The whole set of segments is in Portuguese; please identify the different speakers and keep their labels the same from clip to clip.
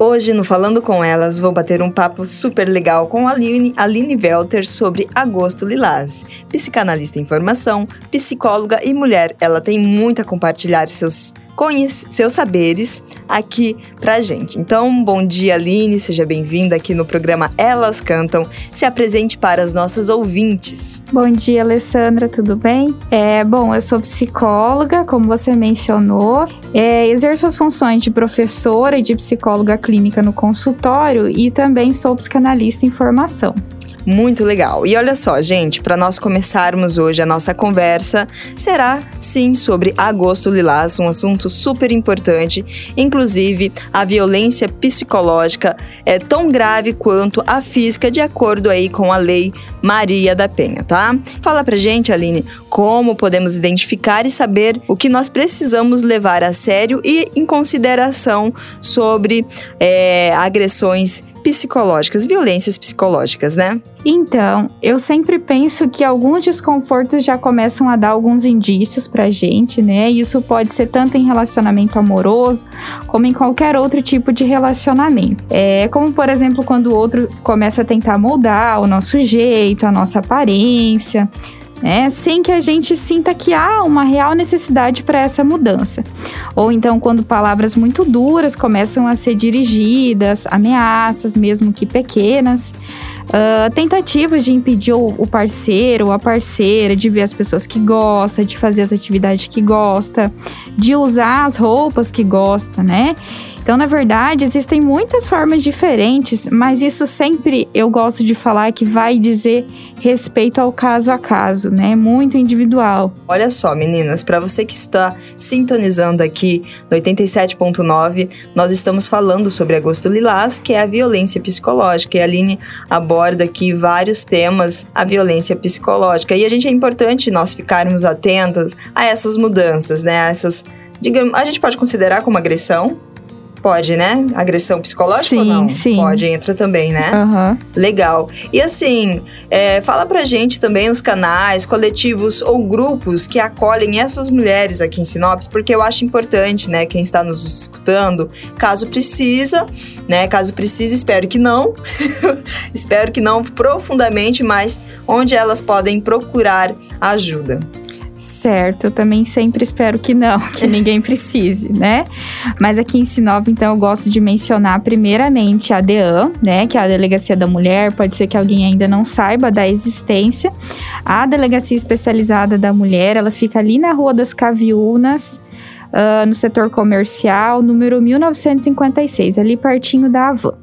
Speaker 1: Hoje, no Falando com Elas, vou bater um papo super legal com a Aline, Aline Welter sobre Agosto Lilás. Psicanalista em formação, psicóloga e mulher. Ela tem muito a compartilhar seus seus saberes aqui pra gente. Então, bom dia, Aline, seja bem-vinda aqui no programa Elas Cantam. Se apresente para as nossas ouvintes.
Speaker 2: Bom dia, Alessandra, tudo bem? É, bom, eu sou psicóloga, como você mencionou, é, exerço as funções de professora e de psicóloga clínica no consultório e também sou psicanalista em formação.
Speaker 1: Muito legal. E olha só, gente, para nós começarmos hoje a nossa conversa, será sim sobre agosto lilás, um assunto super importante. Inclusive, a violência psicológica é tão grave quanto a física, de acordo aí com a lei Maria da Penha, tá? Fala pra gente, Aline, como podemos identificar e saber o que nós precisamos levar a sério e em consideração sobre é, agressões psicológicas, violências psicológicas, né?
Speaker 2: Então, eu sempre penso que alguns desconfortos já começam a dar alguns indícios pra gente, né? Isso pode ser tanto em relacionamento amoroso, como em qualquer outro tipo de relacionamento. É como, por exemplo, quando o outro começa a tentar moldar o nosso jeito, a nossa aparência, né, sem que a gente sinta que há uma real necessidade para essa mudança. Ou então, quando palavras muito duras começam a ser dirigidas, ameaças, mesmo que pequenas, uh, tentativas de impedir o parceiro ou a parceira de ver as pessoas que gosta, de fazer as atividades que gosta, de usar as roupas que gosta, né? Então, na verdade, existem muitas formas diferentes, mas isso sempre eu gosto de falar que vai dizer respeito ao caso a caso, né? Muito individual.
Speaker 1: Olha só, meninas, para você que está sintonizando aqui no 87.9, nós estamos falando sobre agosto lilás, que é a violência psicológica. E a Aline aborda aqui vários temas, a violência psicológica. E a gente é importante nós ficarmos atentos a essas mudanças, né? A essas digamos, a gente pode considerar como agressão, Pode, né? Agressão psicológica
Speaker 2: sim,
Speaker 1: ou não?
Speaker 2: Sim.
Speaker 1: Pode, entra também, né?
Speaker 2: Uhum.
Speaker 1: Legal. E assim, é, fala pra gente também os canais, coletivos ou grupos que acolhem essas mulheres aqui em Sinop, porque eu acho importante, né? Quem está nos escutando, caso precisa, né? Caso precise, espero que não. espero que não profundamente, mas onde elas podem procurar ajuda.
Speaker 2: Certo, eu também sempre espero que não, que ninguém precise, né? Mas aqui em Sinop, então, eu gosto de mencionar primeiramente a DEAN, né? Que é a Delegacia da Mulher, pode ser que alguém ainda não saiba da existência. A Delegacia Especializada da Mulher, ela fica ali na Rua das Caviunas, uh, no setor comercial, número 1956, ali pertinho da Avan.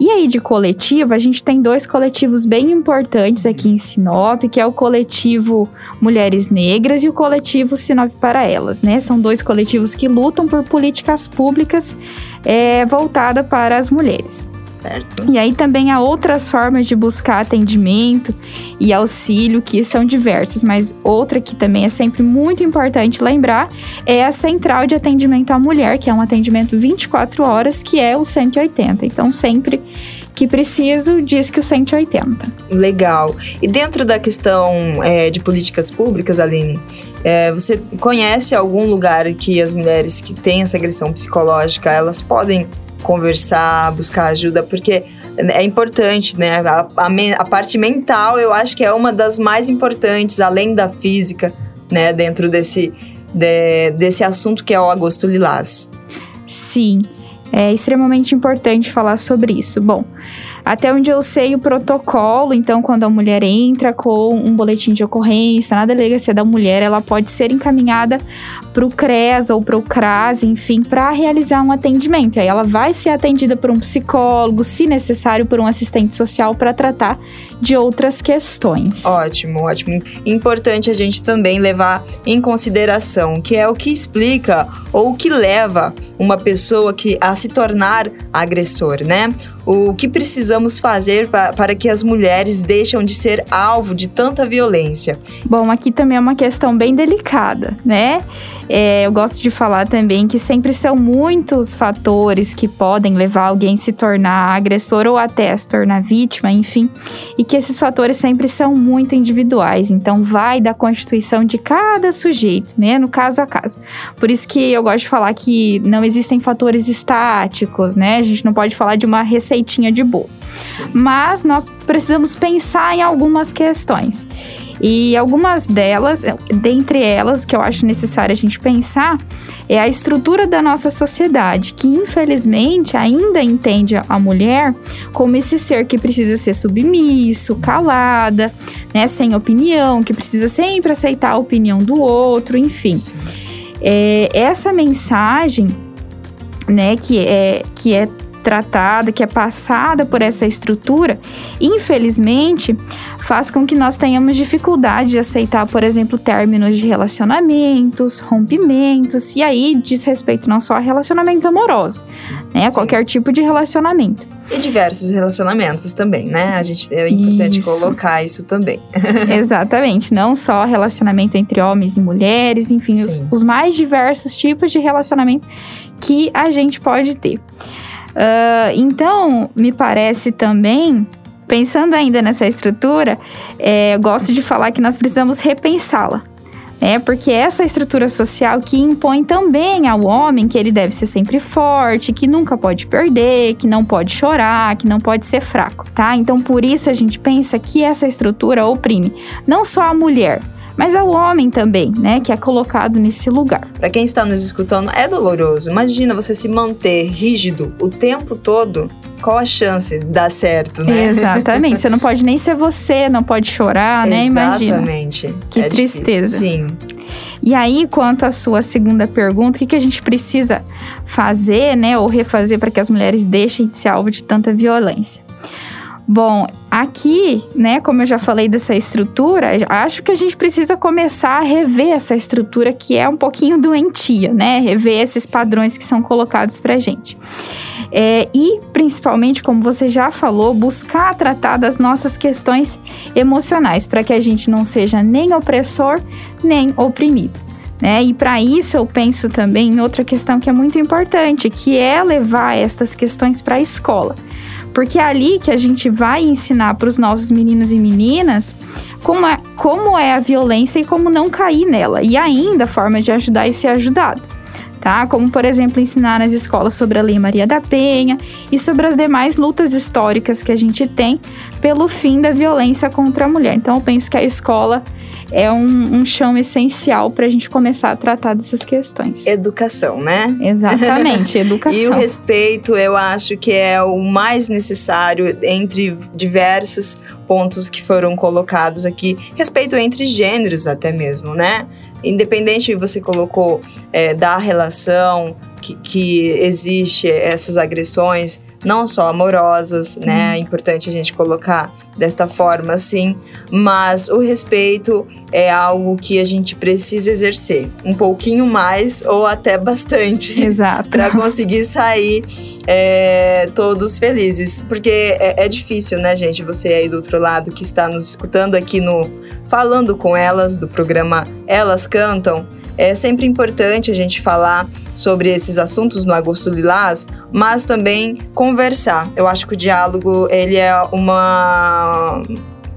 Speaker 2: E aí, de coletivo, a gente tem dois coletivos bem importantes aqui em Sinop, que é o coletivo Mulheres Negras e o coletivo Sinop para Elas, né? São dois coletivos que lutam por políticas públicas é, voltadas para as mulheres.
Speaker 1: Certo.
Speaker 2: E aí também há outras formas de buscar atendimento e auxílio que são diversas, mas outra que também é sempre muito importante lembrar é a Central de Atendimento à Mulher, que é um atendimento 24 horas, que é o 180. Então, sempre que preciso, diz que o 180.
Speaker 1: Legal. E dentro da questão é, de políticas públicas, Aline, é, você conhece algum lugar que as mulheres que têm essa agressão psicológica, elas podem conversar, buscar ajuda, porque é importante, né? A, a, a, parte mental eu acho que é uma das mais importantes, além da física, né? Dentro desse, de, desse assunto que é o agosto lilás.
Speaker 2: Sim, é extremamente importante falar sobre isso. Bom, até onde eu sei o protocolo, então quando a mulher entra com um boletim de ocorrência na delegacia da mulher, ela pode ser encaminhada para o CREAS ou para o CRAS, enfim, para realizar um atendimento. Aí ela vai ser atendida por um psicólogo, se necessário, por um assistente social para tratar de outras questões.
Speaker 1: Ótimo, ótimo. Importante a gente também levar em consideração que é o que explica ou o que leva uma pessoa que a se tornar agressor, né? O que precisamos fazer pa para que as mulheres deixem de ser alvo de tanta violência?
Speaker 2: Bom, aqui também é uma questão bem delicada, né? É, eu gosto de falar também que sempre são muitos fatores que podem levar alguém a se tornar agressor ou até se tornar vítima, enfim, e que esses fatores sempre são muito individuais. Então, vai da constituição de cada sujeito, né? No caso a caso. Por isso que eu gosto de falar que não existem fatores estáticos, né? A gente não pode falar de uma receitinha de bolo. Mas nós precisamos pensar em algumas questões. E algumas delas, dentre elas, que eu acho necessário a gente pensar, é a estrutura da nossa sociedade, que infelizmente ainda entende a mulher como esse ser que precisa ser submisso, calada, né, sem opinião, que precisa sempre aceitar a opinião do outro, enfim. É, essa mensagem, né, que é, que é tratada, que é passada por essa estrutura, infelizmente, faz com que nós tenhamos dificuldade de aceitar, por exemplo, términos de relacionamentos, rompimentos, e aí diz respeito não só a relacionamentos amorosos, sim, né? A qualquer tipo de relacionamento.
Speaker 1: E diversos relacionamentos também, né? A gente é importante isso. colocar isso também.
Speaker 2: Exatamente, não só relacionamento entre homens e mulheres, enfim, os, os mais diversos tipos de relacionamento que a gente pode ter. Uh, então, me parece também, pensando ainda nessa estrutura, é, eu gosto de falar que nós precisamos repensá-la. É porque essa estrutura social que impõe também ao homem que ele deve ser sempre forte, que nunca pode perder, que não pode chorar, que não pode ser fraco, tá? Então por isso a gente pensa que essa estrutura oprime não só a mulher, mas é o homem também, né, que é colocado nesse lugar.
Speaker 1: Para quem está nos escutando, é doloroso. Imagina você se manter rígido o tempo todo. Qual a chance de dar certo, né?
Speaker 2: Exatamente. Você não pode nem ser você, não pode chorar, né? Imagina.
Speaker 1: Exatamente.
Speaker 2: Que é tristeza.
Speaker 1: Difícil. Sim.
Speaker 2: E aí, quanto à sua segunda pergunta, o que, que a gente precisa fazer, né, ou refazer para que as mulheres deixem de ser alvo de tanta violência? Bom, aqui, né, como eu já falei dessa estrutura, acho que a gente precisa começar a rever essa estrutura que é um pouquinho doentia, né? Rever esses padrões que são colocados pra gente. É, e, principalmente, como você já falou, buscar tratar das nossas questões emocionais, para que a gente não seja nem opressor, nem oprimido. Né? E para isso eu penso também em outra questão que é muito importante, que é levar estas questões para a escola. Porque é ali que a gente vai ensinar para os nossos meninos e meninas como é, como é a violência e como não cair nela. E ainda a forma de ajudar e ser ajudado. Tá? Como, por exemplo, ensinar nas escolas sobre a Lei Maria da Penha e sobre as demais lutas históricas que a gente tem pelo fim da violência contra a mulher. Então, eu penso que a escola é um, um chão essencial para a gente começar a tratar dessas questões.
Speaker 1: Educação, né?
Speaker 2: Exatamente, educação.
Speaker 1: e o respeito, eu acho que é o mais necessário entre diversos pontos que foram colocados aqui. Respeito entre gêneros, até mesmo, né? Independente você colocou é, da relação que, que existe essas agressões, não só amorosas, né? uhum. É importante a gente colocar desta forma, assim, mas o respeito é algo que a gente precisa exercer um pouquinho mais ou até bastante.
Speaker 2: Exato.
Speaker 1: para conseguir sair é, todos felizes. Porque é, é difícil, né, gente? Você aí do outro lado que está nos escutando aqui no Falando com Elas, do programa Elas Cantam é sempre importante a gente falar sobre esses assuntos no Agosto Lilás, mas também conversar. Eu acho que o diálogo ele é uma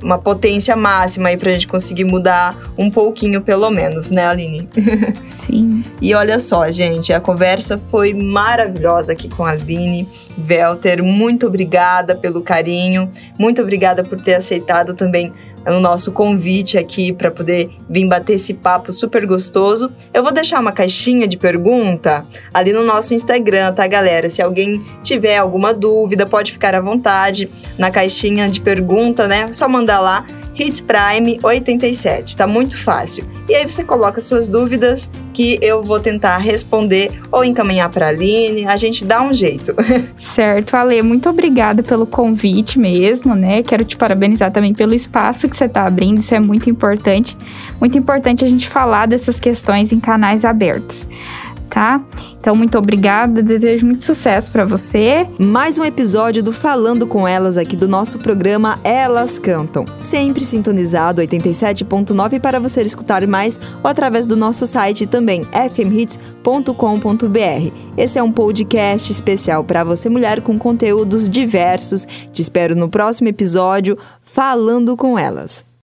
Speaker 1: uma potência máxima aí pra gente conseguir mudar um pouquinho, pelo menos, né, Aline?
Speaker 2: Sim.
Speaker 1: e olha só, gente, a conversa foi maravilhosa aqui com a Aline Velter. Muito obrigada pelo carinho, muito obrigada por ter aceitado também o nosso convite aqui para poder vir bater esse papo super gostoso. Eu vou deixar uma caixinha de pergunta ali no nosso Instagram, tá, galera? Se alguém tiver alguma dúvida, pode ficar à vontade na caixinha de pergunta, né? Só mandar lá Hits Prime 87, tá muito fácil. E aí você coloca suas dúvidas que eu vou tentar responder ou encaminhar para a Aline, a gente dá um jeito.
Speaker 2: Certo, Ale, muito obrigada pelo convite mesmo, né? Quero te parabenizar também pelo espaço que você está abrindo, isso é muito importante. Muito importante a gente falar dessas questões em canais abertos. Tá? Então, muito obrigada, desejo muito sucesso para você.
Speaker 1: Mais um episódio do Falando com Elas aqui do nosso programa Elas Cantam. Sempre sintonizado 87.9 para você escutar mais ou através do nosso site também fmhits.com.br. Esse é um podcast especial para você mulher com conteúdos diversos. Te espero no próximo episódio Falando com Elas.